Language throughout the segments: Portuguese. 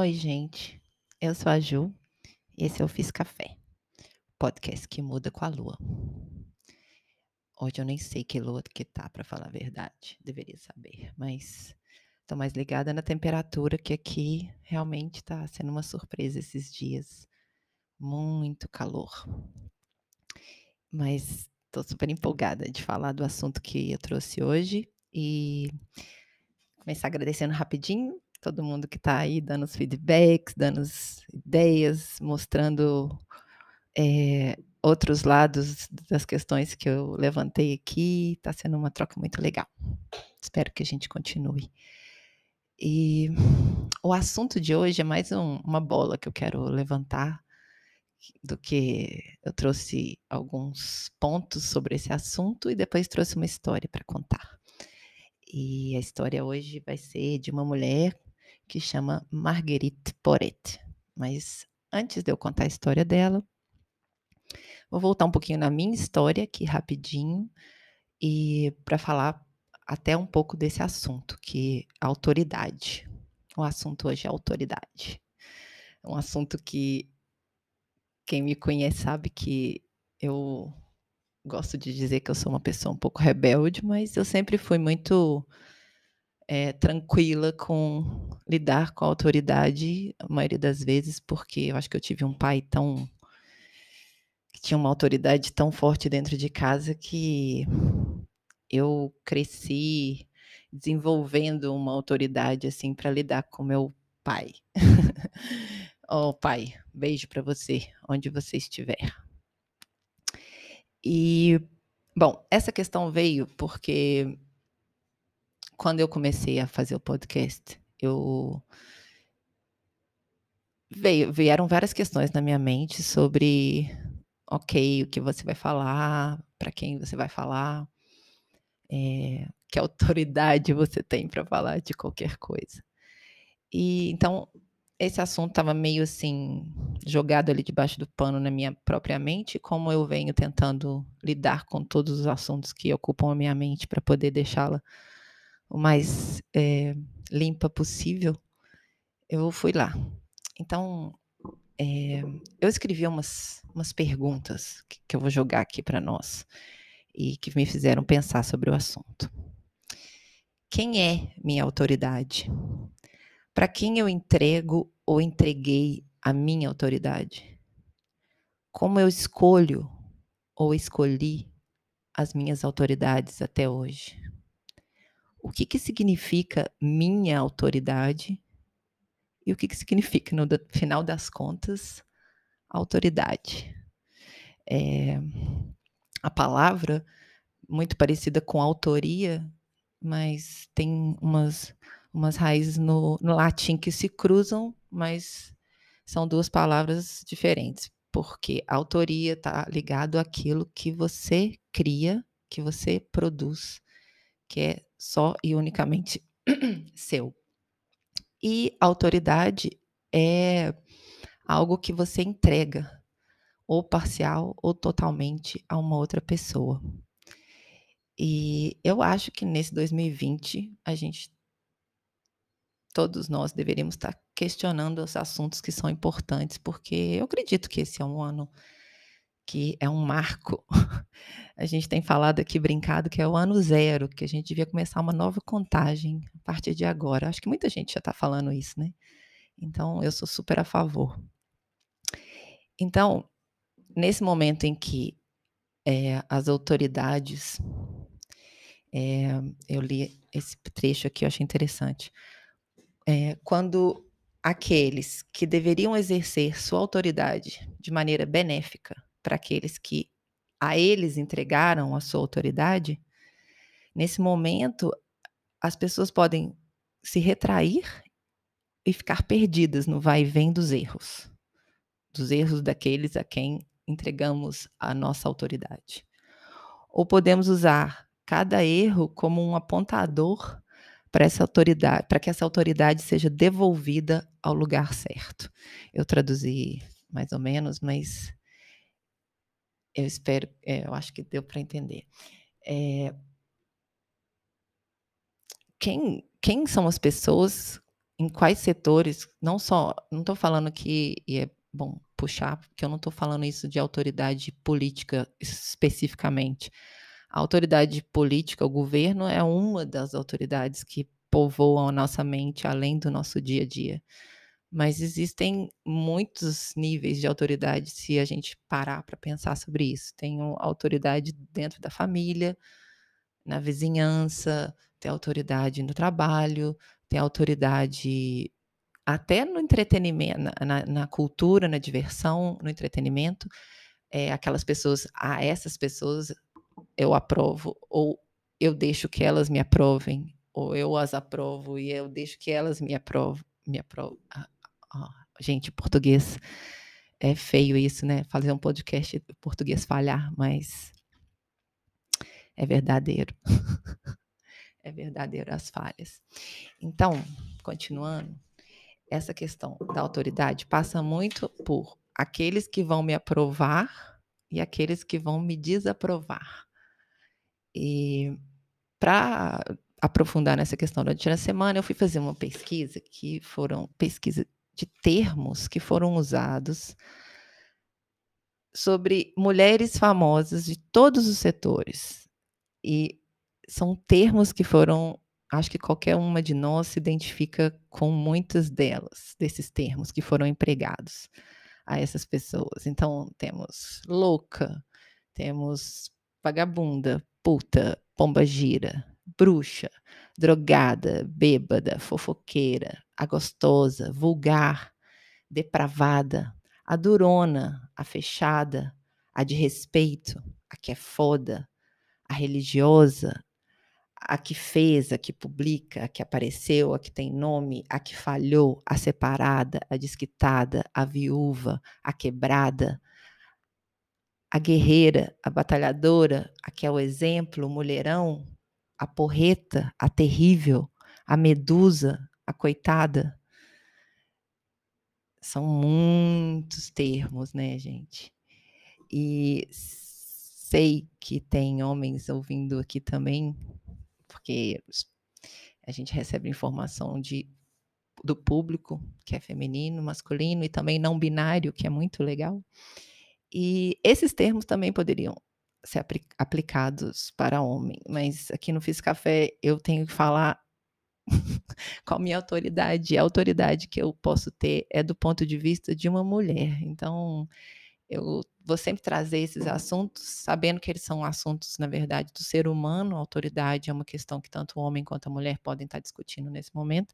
Oi, gente. Eu sou a Ju e esse é o Fiz Café, podcast que muda com a lua. Hoje eu nem sei que lua que tá, para falar a verdade. Deveria saber, mas tô mais ligada na temperatura que aqui realmente tá sendo uma surpresa esses dias. Muito calor. Mas tô super empolgada de falar do assunto que eu trouxe hoje e começar agradecendo rapidinho todo mundo que está aí dando os feedbacks, dando as ideias, mostrando é, outros lados das questões que eu levantei aqui. Está sendo uma troca muito legal. Espero que a gente continue. E o assunto de hoje é mais um, uma bola que eu quero levantar do que eu trouxe alguns pontos sobre esse assunto e depois trouxe uma história para contar. E a história hoje vai ser de uma mulher que chama Marguerite Porete. Mas antes de eu contar a história dela, vou voltar um pouquinho na minha história aqui rapidinho e para falar até um pouco desse assunto, que é autoridade. O assunto hoje é autoridade. É um assunto que quem me conhece sabe que eu gosto de dizer que eu sou uma pessoa um pouco rebelde, mas eu sempre fui muito é, tranquila com lidar com a autoridade, a maioria das vezes, porque eu acho que eu tive um pai tão. que tinha uma autoridade tão forte dentro de casa que eu cresci desenvolvendo uma autoridade assim para lidar com meu pai. oh, pai, beijo para você, onde você estiver. E, bom, essa questão veio porque quando eu comecei a fazer o podcast, eu veio, vieram várias questões na minha mente sobre, ok, o que você vai falar, para quem você vai falar, é, que autoridade você tem para falar de qualquer coisa. E então esse assunto estava meio assim jogado ali debaixo do pano na minha própria mente, como eu venho tentando lidar com todos os assuntos que ocupam a minha mente para poder deixá-la o mais é, limpa possível, eu fui lá. Então, é, eu escrevi umas, umas perguntas que, que eu vou jogar aqui para nós e que me fizeram pensar sobre o assunto. Quem é minha autoridade? Para quem eu entrego ou entreguei a minha autoridade? Como eu escolho ou escolhi as minhas autoridades até hoje? O que, que significa minha autoridade e o que, que significa, no final das contas, autoridade. É, a palavra, muito parecida com autoria, mas tem umas, umas raízes no, no latim que se cruzam, mas são duas palavras diferentes, porque autoria está ligado àquilo que você cria, que você produz, que é só e unicamente seu. E autoridade é algo que você entrega, ou parcial ou totalmente, a uma outra pessoa. E eu acho que nesse 2020 a gente, todos nós deveríamos estar questionando os assuntos que são importantes, porque eu acredito que esse é um ano que é um marco. A gente tem falado aqui, brincado, que é o ano zero, que a gente devia começar uma nova contagem a partir de agora. Acho que muita gente já está falando isso, né? Então, eu sou super a favor. Então, nesse momento em que é, as autoridades. É, eu li esse trecho aqui, eu achei interessante. É, quando aqueles que deveriam exercer sua autoridade de maneira benéfica para aqueles que a eles entregaram a sua autoridade, nesse momento as pessoas podem se retrair e ficar perdidas no vai e vem dos erros, dos erros daqueles a quem entregamos a nossa autoridade. Ou podemos usar cada erro como um apontador para essa autoridade, para que essa autoridade seja devolvida ao lugar certo. Eu traduzi mais ou menos, mas eu espero, é, eu acho que deu para entender. É, quem, quem são as pessoas em quais setores, não só, não estou falando que, e é bom puxar, porque eu não estou falando isso de autoridade política especificamente. A autoridade política, o governo, é uma das autoridades que povoam a nossa mente além do nosso dia a dia. Mas existem muitos níveis de autoridade se a gente parar para pensar sobre isso. Tem autoridade dentro da família, na vizinhança, tem autoridade no trabalho, tem autoridade até no entretenimento, na, na cultura, na diversão, no entretenimento. É, aquelas pessoas, a ah, essas pessoas eu aprovo, ou eu deixo que elas me aprovem, ou eu as aprovo e eu deixo que elas me aprovam. Me aprovam. Ah, gente, português é feio isso, né? Fazer um podcast português falhar, mas é verdadeiro. é verdadeiro as falhas. Então, continuando, essa questão da autoridade passa muito por aqueles que vão me aprovar e aqueles que vão me desaprovar. E para aprofundar nessa questão durante a semana, eu fui fazer uma pesquisa que foram pesquisa de termos que foram usados sobre mulheres famosas de todos os setores. E são termos que foram, acho que qualquer uma de nós se identifica com muitas delas, desses termos que foram empregados a essas pessoas. Então, temos louca, temos vagabunda, puta, pomba gira, bruxa, drogada, bêbada, fofoqueira, a gostosa, vulgar, depravada, a durona, a fechada, a de respeito, a que é foda, a religiosa, a que fez, a que publica, a que apareceu, a que tem nome, a que falhou, a separada, a desquitada, a viúva, a quebrada, a guerreira, a batalhadora, a que é o exemplo, o mulherão, a porreta, a terrível, a medusa, a coitada. São muitos termos, né, gente? E sei que tem homens ouvindo aqui também, porque a gente recebe informação de, do público, que é feminino, masculino e também não binário, que é muito legal. E esses termos também poderiam ser aplicados para homem, mas aqui no Fiz Café eu tenho que falar com a minha autoridade. A autoridade que eu posso ter é do ponto de vista de uma mulher. Então, eu vou sempre trazer esses assuntos, sabendo que eles são assuntos, na verdade, do ser humano. A autoridade é uma questão que tanto o homem quanto a mulher podem estar discutindo nesse momento.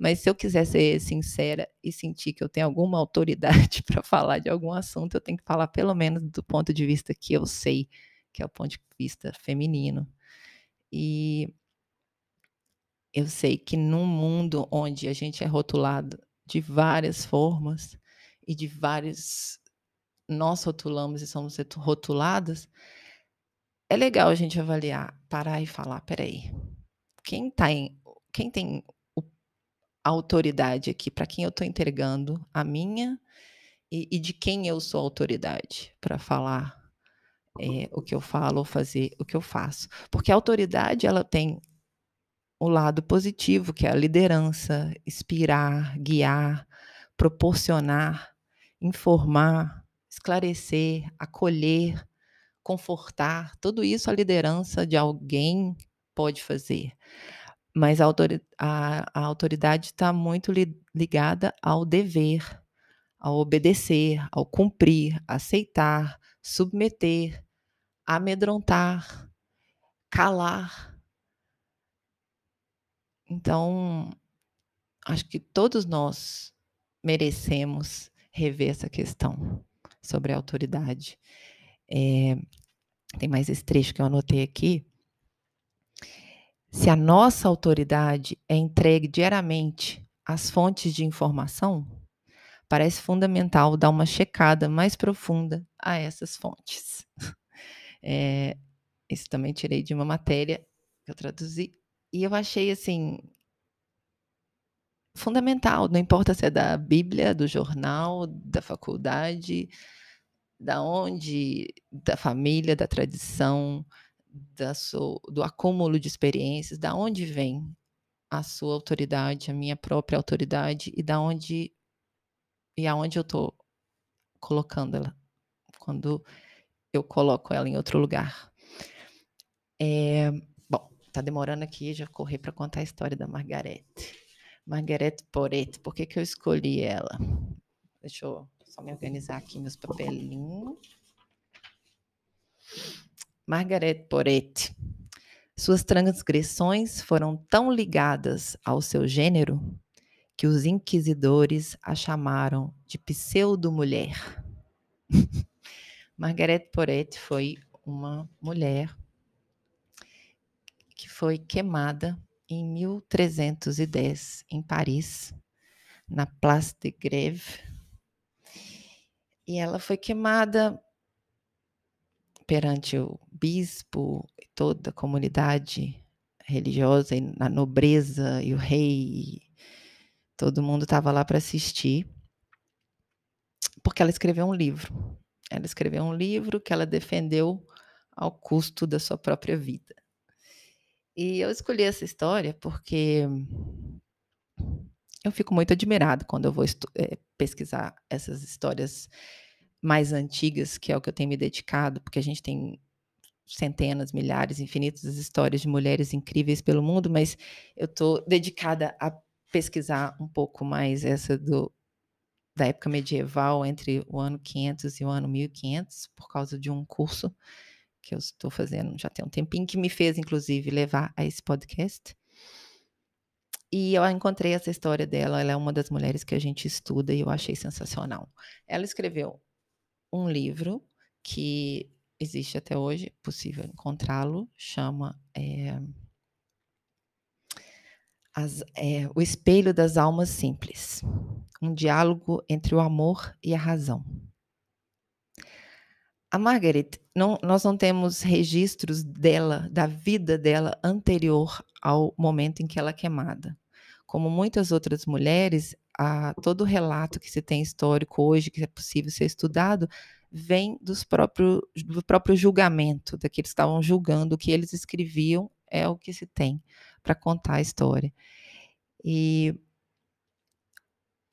Mas se eu quiser ser sincera e sentir que eu tenho alguma autoridade para falar de algum assunto, eu tenho que falar pelo menos do ponto de vista que eu sei, que é o ponto de vista feminino. E eu sei que num mundo onde a gente é rotulado de várias formas e de vários nós rotulamos e somos rotuladas, é legal a gente avaliar, parar e falar, peraí, quem tá em, quem tem autoridade aqui, para quem eu estou entregando a minha e, e, de quem eu sou autoridade para falar é, o que eu falo ou fazer o que eu faço. Porque a autoridade ela tem o lado positivo, que é a liderança, inspirar, guiar, proporcionar, informar, esclarecer, acolher, confortar. Tudo isso a liderança de alguém pode fazer. Mas a, a, a autoridade está muito li, ligada ao dever, ao obedecer, ao cumprir, aceitar, submeter, amedrontar, calar. Então, acho que todos nós merecemos rever essa questão sobre a autoridade. É, tem mais esse trecho que eu anotei aqui, se a nossa autoridade é entregue diariamente às fontes de informação, parece fundamental dar uma checada mais profunda a essas fontes. É, isso também tirei de uma matéria que eu traduzi e eu achei assim fundamental, não importa se é da Bíblia, do jornal, da faculdade, da onde, da família, da tradição, da so, do acúmulo de experiências, da onde vem a sua autoridade, a minha própria autoridade e da onde e aonde eu estou colocando ela quando eu coloco ela em outro lugar. É, bom, tá demorando aqui, já corri para contar a história da Margarete. Margarete Poret, por que, que eu escolhi ela? Deixa eu só me organizar aqui meus papelinhos. Margaret Poret. Suas transgressões foram tão ligadas ao seu gênero que os inquisidores a chamaram de pseudo-mulher. Margaret Poret foi uma mulher que foi queimada em 1310 em Paris, na Place de Grève. E ela foi queimada perante o bispo toda a comunidade religiosa, e a nobreza e o rei. Todo mundo estava lá para assistir, porque ela escreveu um livro. Ela escreveu um livro que ela defendeu ao custo da sua própria vida. E eu escolhi essa história porque eu fico muito admirado quando eu vou é, pesquisar essas histórias mais antigas, que é o que eu tenho me dedicado, porque a gente tem centenas, milhares, infinitas histórias de mulheres incríveis pelo mundo, mas eu estou dedicada a pesquisar um pouco mais essa do, da época medieval, entre o ano 500 e o ano 1500, por causa de um curso que eu estou fazendo já tem um tempinho, que me fez, inclusive, levar a esse podcast. E eu encontrei essa história dela, ela é uma das mulheres que a gente estuda e eu achei sensacional. Ela escreveu um livro que existe até hoje, possível encontrá-lo, chama é, as, é, O Espelho das Almas Simples um diálogo entre o amor e a razão. A Margaret, não, nós não temos registros dela, da vida dela anterior ao momento em que ela é queimada. Como muitas outras mulheres, a, todo relato que se tem histórico hoje, que é possível ser estudado, vem dos próprio, do próprio julgamento, daqueles que estavam julgando o que eles escreviam, é o que se tem para contar a história. E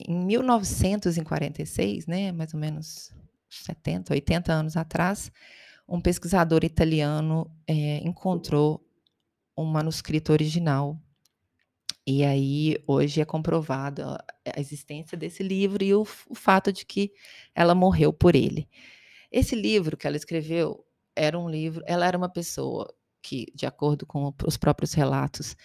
em 1946, né, mais ou menos 70, 80 anos atrás, um pesquisador italiano é, encontrou um manuscrito original. E aí, hoje é comprovada a existência desse livro e o, o fato de que ela morreu por ele. Esse livro que ela escreveu era um livro, ela era uma pessoa que, de acordo com os próprios relatos,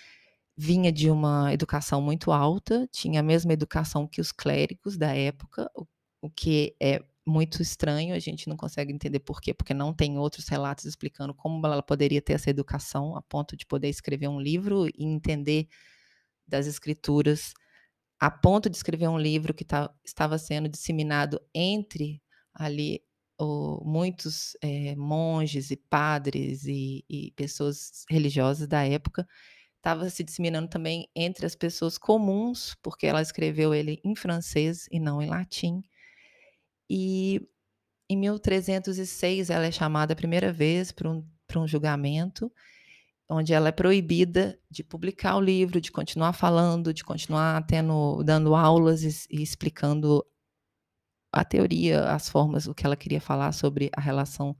vinha de uma educação muito alta, tinha a mesma educação que os clérigos da época, o, o que é muito estranho, a gente não consegue entender por quê, porque não tem outros relatos explicando como ela poderia ter essa educação a ponto de poder escrever um livro e entender das escrituras, a ponto de escrever um livro que tá, estava sendo disseminado entre ali o, muitos é, monges e padres e, e pessoas religiosas da época, estava se disseminando também entre as pessoas comuns, porque ela escreveu ele em francês e não em latim. E em 1306 ela é chamada a primeira vez para um, um julgamento, onde ela é proibida de publicar o livro, de continuar falando, de continuar tendo, dando aulas e, e explicando a teoria, as formas, o que ela queria falar sobre a relação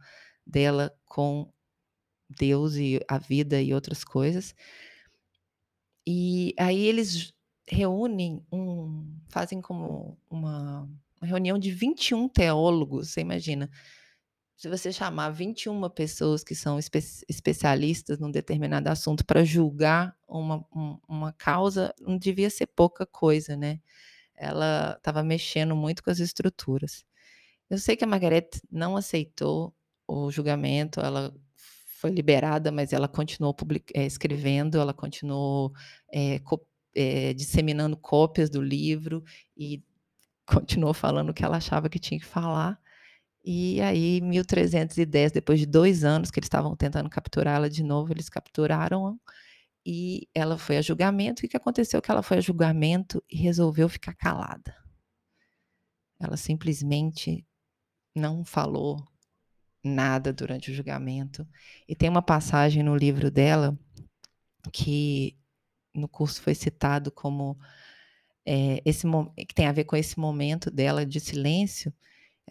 dela com Deus e a vida e outras coisas. E aí eles reúnem um fazem como uma, uma reunião de 21 teólogos, você imagina. Se você chamar 21 pessoas que são espe especialistas num determinado assunto para julgar uma, um, uma causa, não devia ser pouca coisa, né? Ela estava mexendo muito com as estruturas. Eu sei que a Margaret não aceitou o julgamento, ela foi liberada, mas ela continuou é, escrevendo, ela continuou é, é, disseminando cópias do livro e continuou falando o que ela achava que tinha que falar. E aí, em 1310, depois de dois anos que eles estavam tentando capturá-la de novo, eles capturaram e ela foi a julgamento. E o que aconteceu? Que ela foi a julgamento e resolveu ficar calada. Ela simplesmente não falou nada durante o julgamento. E tem uma passagem no livro dela que no curso foi citado como é, esse que tem a ver com esse momento dela de silêncio,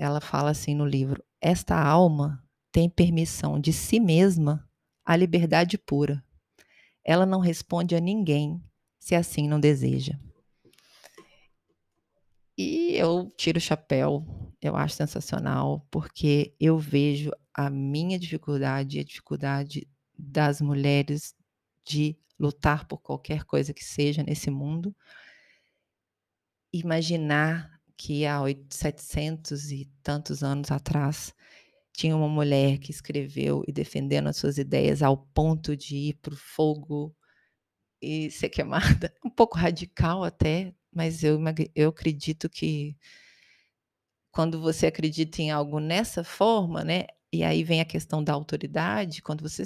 ela fala assim no livro: esta alma tem permissão de si mesma à liberdade pura. Ela não responde a ninguém se assim não deseja. E eu tiro o chapéu, eu acho sensacional, porque eu vejo a minha dificuldade e a dificuldade das mulheres de lutar por qualquer coisa que seja nesse mundo. Imaginar que há 700 e tantos anos atrás tinha uma mulher que escreveu e defendendo as suas ideias ao ponto de ir para o fogo e ser queimada, um pouco radical até, mas eu, eu acredito que quando você acredita em algo nessa forma, né? E aí vem a questão da autoridade, quando você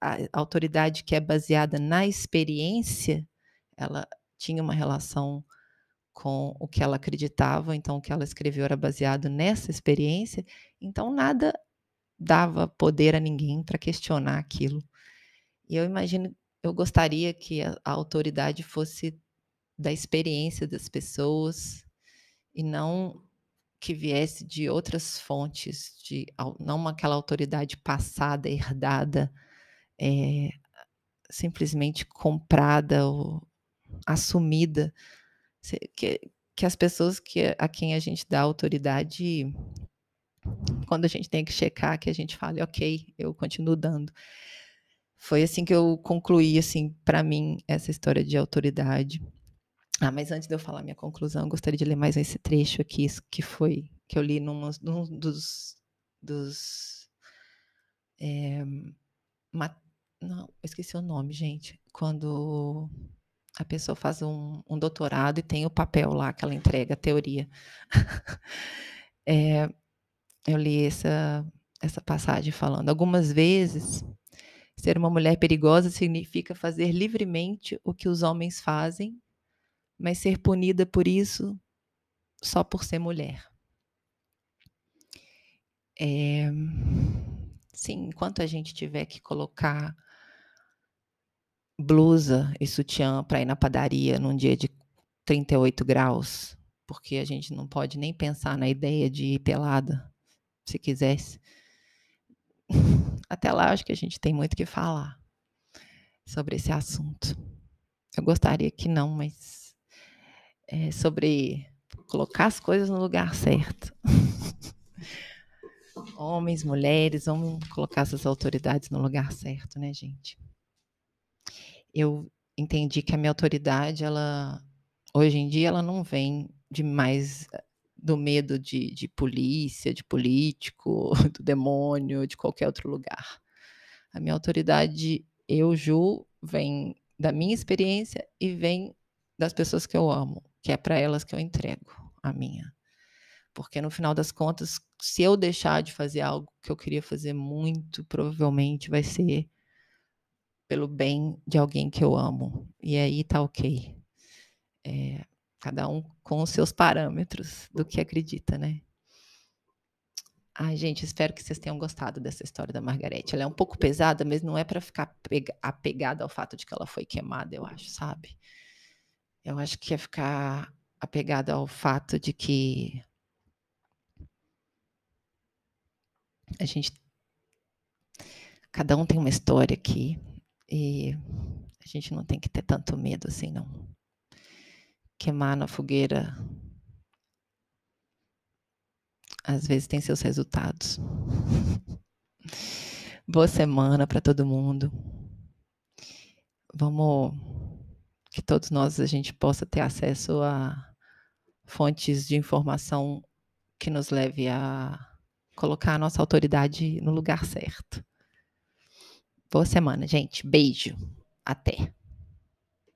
a autoridade que é baseada na experiência, ela tinha uma relação com o que ela acreditava, então o que ela escreveu era baseado nessa experiência, então nada dava poder a ninguém para questionar aquilo. E eu imagino, eu gostaria que a, a autoridade fosse da experiência das pessoas e não que viesse de outras fontes, de não aquela autoridade passada, herdada, é, simplesmente comprada ou assumida, que, que as pessoas que, a quem a gente dá autoridade, quando a gente tem que checar, que a gente fale, ok, eu continuo dando. Foi assim que eu concluí, assim, para mim, essa história de autoridade. Ah, mas antes de eu falar minha conclusão, gostaria de ler mais esse trecho aqui, que foi que eu li num, dos, dos é, não, esqueci o nome, gente. Quando a pessoa faz um, um, doutorado e tem o papel lá que ela entrega, a teoria. é, eu li essa, essa passagem falando. Algumas vezes, ser uma mulher perigosa significa fazer livremente o que os homens fazem mas ser punida por isso só por ser mulher. É, sim, enquanto a gente tiver que colocar blusa e sutiã para ir na padaria num dia de 38 graus, porque a gente não pode nem pensar na ideia de ir pelada, se quisesse. Até lá, acho que a gente tem muito que falar sobre esse assunto. Eu gostaria que não, mas é, sobre colocar as coisas no lugar certo. Homens, mulheres, vamos colocar essas autoridades no lugar certo, né, gente? Eu entendi que a minha autoridade, ela hoje em dia, ela não vem de mais eh, do medo de, de polícia, de político, do demônio, de qualquer outro lugar. A minha autoridade, eu, Ju, vem da minha experiência e vem das pessoas que eu amo que é para elas que eu entrego a minha. Porque no final das contas, se eu deixar de fazer algo que eu queria fazer muito, provavelmente vai ser pelo bem de alguém que eu amo. E aí tá ok. É, cada um com os seus parâmetros do que acredita, né? Ai, gente, espero que vocês tenham gostado dessa história da Margarete. Ela é um pouco pesada, mas não é para ficar apegada ao fato de que ela foi queimada, eu acho, sabe? Eu acho que é ficar apegado ao fato de que a gente. Cada um tem uma história aqui e a gente não tem que ter tanto medo assim, não. Queimar na fogueira às vezes tem seus resultados. Boa semana para todo mundo. Vamos que todos nós a gente possa ter acesso a fontes de informação que nos leve a colocar a nossa autoridade no lugar certo. Boa semana, gente. Beijo. Até.